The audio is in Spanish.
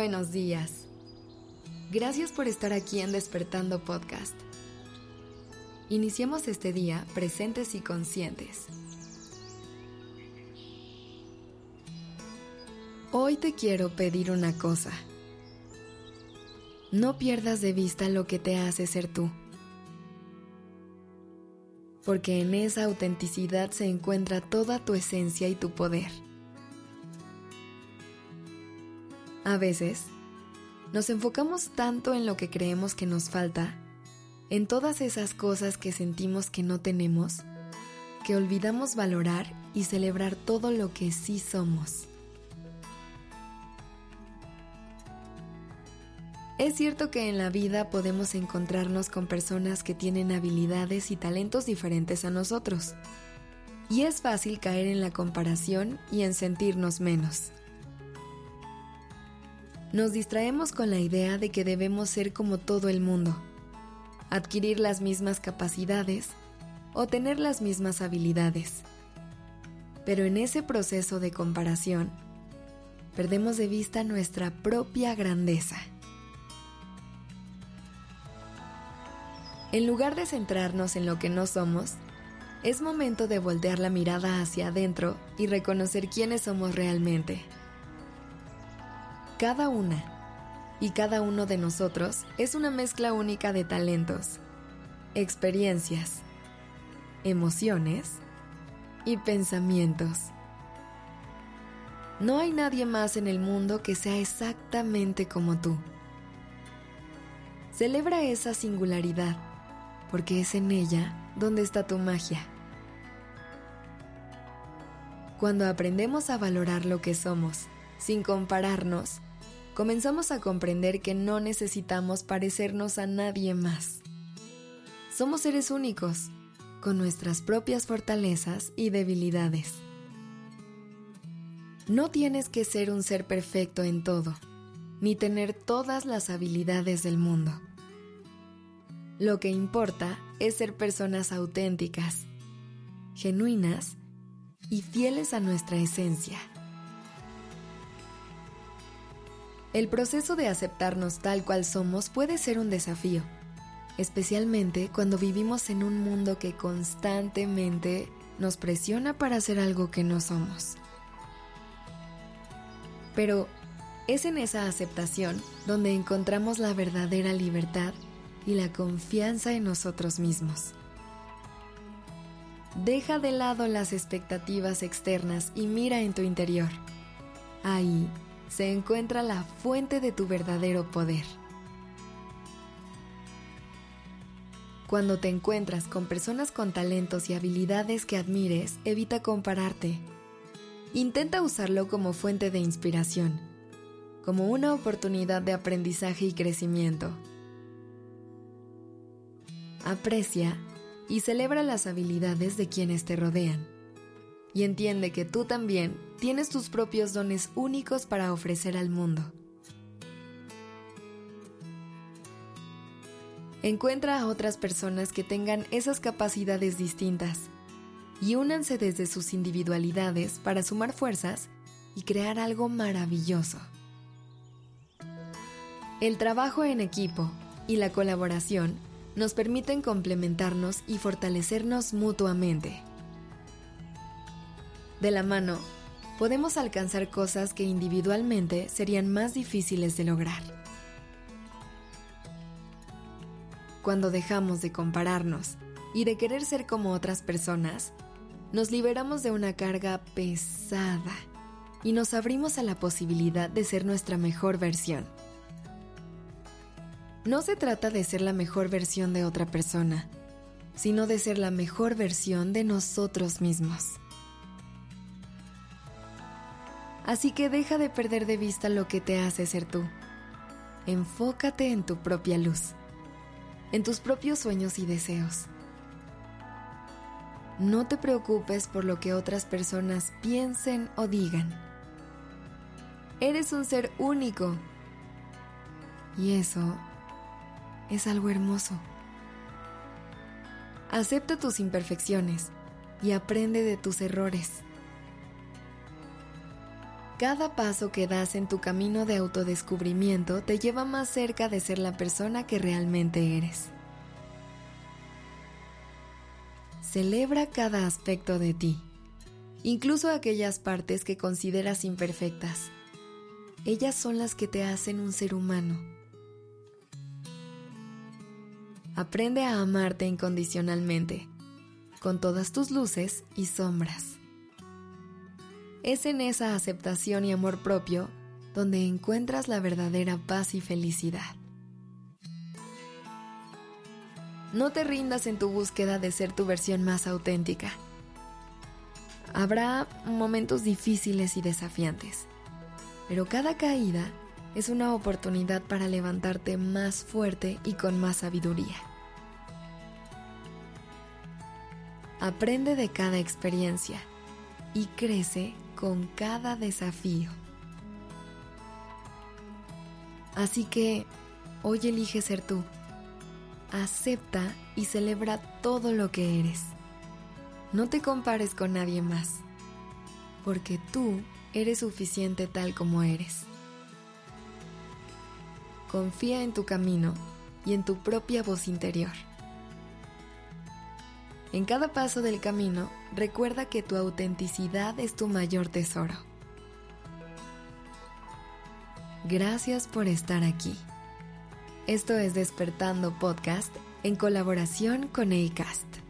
buenos días. Gracias por estar aquí en Despertando Podcast. Iniciemos este día presentes y conscientes. Hoy te quiero pedir una cosa. No pierdas de vista lo que te hace ser tú. Porque en esa autenticidad se encuentra toda tu esencia y tu poder. A veces, nos enfocamos tanto en lo que creemos que nos falta, en todas esas cosas que sentimos que no tenemos, que olvidamos valorar y celebrar todo lo que sí somos. Es cierto que en la vida podemos encontrarnos con personas que tienen habilidades y talentos diferentes a nosotros. Y es fácil caer en la comparación y en sentirnos menos. Nos distraemos con la idea de que debemos ser como todo el mundo, adquirir las mismas capacidades o tener las mismas habilidades. Pero en ese proceso de comparación, perdemos de vista nuestra propia grandeza. En lugar de centrarnos en lo que no somos, es momento de voltear la mirada hacia adentro y reconocer quiénes somos realmente. Cada una y cada uno de nosotros es una mezcla única de talentos, experiencias, emociones y pensamientos. No hay nadie más en el mundo que sea exactamente como tú. Celebra esa singularidad porque es en ella donde está tu magia. Cuando aprendemos a valorar lo que somos, sin compararnos, comenzamos a comprender que no necesitamos parecernos a nadie más. Somos seres únicos, con nuestras propias fortalezas y debilidades. No tienes que ser un ser perfecto en todo, ni tener todas las habilidades del mundo. Lo que importa es ser personas auténticas, genuinas y fieles a nuestra esencia. El proceso de aceptarnos tal cual somos puede ser un desafío, especialmente cuando vivimos en un mundo que constantemente nos presiona para hacer algo que no somos. Pero es en esa aceptación donde encontramos la verdadera libertad y la confianza en nosotros mismos. Deja de lado las expectativas externas y mira en tu interior. Ahí se encuentra la fuente de tu verdadero poder. Cuando te encuentras con personas con talentos y habilidades que admires, evita compararte. Intenta usarlo como fuente de inspiración, como una oportunidad de aprendizaje y crecimiento aprecia y celebra las habilidades de quienes te rodean. Y entiende que tú también tienes tus propios dones únicos para ofrecer al mundo. Encuentra a otras personas que tengan esas capacidades distintas y únanse desde sus individualidades para sumar fuerzas y crear algo maravilloso. El trabajo en equipo y la colaboración nos permiten complementarnos y fortalecernos mutuamente. De la mano, podemos alcanzar cosas que individualmente serían más difíciles de lograr. Cuando dejamos de compararnos y de querer ser como otras personas, nos liberamos de una carga pesada y nos abrimos a la posibilidad de ser nuestra mejor versión. No se trata de ser la mejor versión de otra persona, sino de ser la mejor versión de nosotros mismos. Así que deja de perder de vista lo que te hace ser tú. Enfócate en tu propia luz, en tus propios sueños y deseos. No te preocupes por lo que otras personas piensen o digan. Eres un ser único. Y eso es algo hermoso. Acepta tus imperfecciones y aprende de tus errores. Cada paso que das en tu camino de autodescubrimiento te lleva más cerca de ser la persona que realmente eres. Celebra cada aspecto de ti, incluso aquellas partes que consideras imperfectas. Ellas son las que te hacen un ser humano. Aprende a amarte incondicionalmente, con todas tus luces y sombras. Es en esa aceptación y amor propio donde encuentras la verdadera paz y felicidad. No te rindas en tu búsqueda de ser tu versión más auténtica. Habrá momentos difíciles y desafiantes, pero cada caída es una oportunidad para levantarte más fuerte y con más sabiduría. Aprende de cada experiencia y crece con cada desafío. Así que hoy elige ser tú. Acepta y celebra todo lo que eres. No te compares con nadie más, porque tú eres suficiente tal como eres. Confía en tu camino y en tu propia voz interior. En cada paso del camino, recuerda que tu autenticidad es tu mayor tesoro. Gracias por estar aquí. Esto es Despertando Podcast en colaboración con ACAST.